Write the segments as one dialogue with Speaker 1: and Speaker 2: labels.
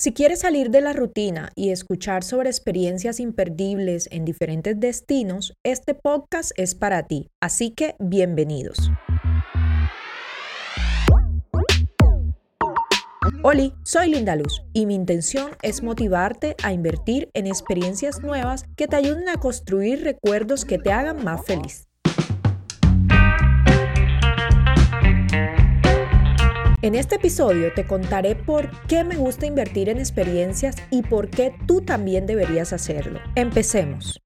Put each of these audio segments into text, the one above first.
Speaker 1: Si quieres salir de la rutina y escuchar sobre experiencias imperdibles en diferentes destinos, este podcast es para ti, así que bienvenidos. Hola, soy Linda Luz y mi intención es motivarte a invertir en experiencias nuevas que te ayuden a construir recuerdos que te hagan más feliz. En este episodio te contaré por qué me gusta invertir en experiencias y por qué tú también deberías hacerlo. Empecemos.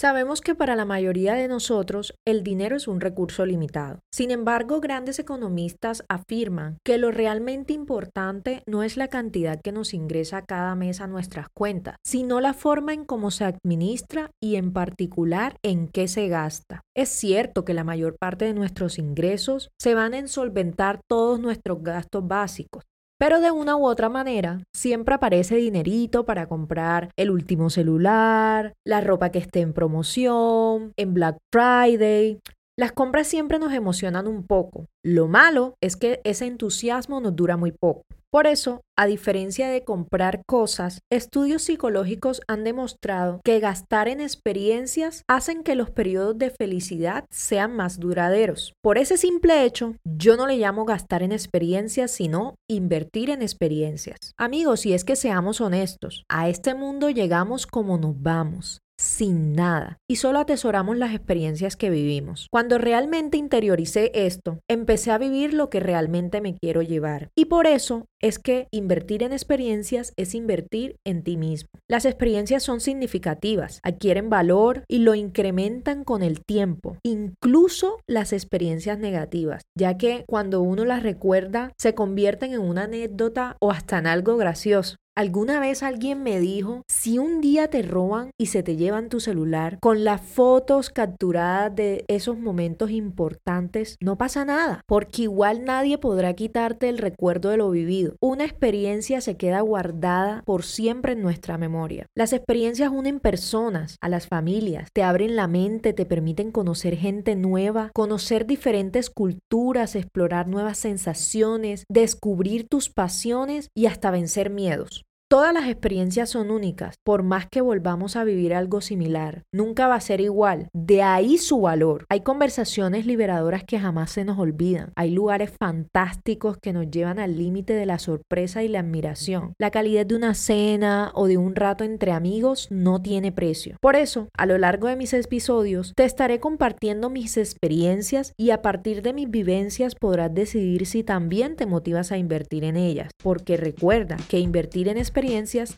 Speaker 1: Sabemos que para la mayoría de nosotros el dinero es un recurso limitado. Sin embargo, grandes economistas afirman que lo realmente importante no es la cantidad que nos ingresa cada mes a nuestras cuentas, sino la forma en cómo se administra y en particular en qué se gasta. Es cierto que la mayor parte de nuestros ingresos se van a solventar todos nuestros gastos básicos, pero de una u otra manera, siempre aparece dinerito para comprar el último celular, la ropa que esté en promoción, en Black Friday. Las compras siempre nos emocionan un poco. Lo malo es que ese entusiasmo nos dura muy poco. Por eso, a diferencia de comprar cosas, estudios psicológicos han demostrado que gastar en experiencias hacen que los periodos de felicidad sean más duraderos. Por ese simple hecho, yo no le llamo gastar en experiencias, sino invertir en experiencias. Amigos, si es que seamos honestos, a este mundo llegamos como nos vamos sin nada y solo atesoramos las experiencias que vivimos. Cuando realmente interioricé esto, empecé a vivir lo que realmente me quiero llevar. Y por eso es que invertir en experiencias es invertir en ti mismo. Las experiencias son significativas, adquieren valor y lo incrementan con el tiempo, incluso las experiencias negativas, ya que cuando uno las recuerda se convierten en una anécdota o hasta en algo gracioso. Alguna vez alguien me dijo, si un día te roban y se te llevan tu celular con las fotos capturadas de esos momentos importantes, no pasa nada, porque igual nadie podrá quitarte el recuerdo de lo vivido. Una experiencia se queda guardada por siempre en nuestra memoria. Las experiencias unen personas, a las familias, te abren la mente, te permiten conocer gente nueva, conocer diferentes culturas, explorar nuevas sensaciones, descubrir tus pasiones y hasta vencer miedos. Todas las experiencias son únicas, por más que volvamos a vivir algo similar. Nunca va a ser igual. De ahí su valor. Hay conversaciones liberadoras que jamás se nos olvidan. Hay lugares fantásticos que nos llevan al límite de la sorpresa y la admiración. La calidad de una cena o de un rato entre amigos no tiene precio. Por eso, a lo largo de mis episodios, te estaré compartiendo mis experiencias y a partir de mis vivencias podrás decidir si también te motivas a invertir en ellas. Porque recuerda que invertir en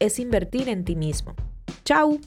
Speaker 1: es invertir en ti mismo. ¡Chao!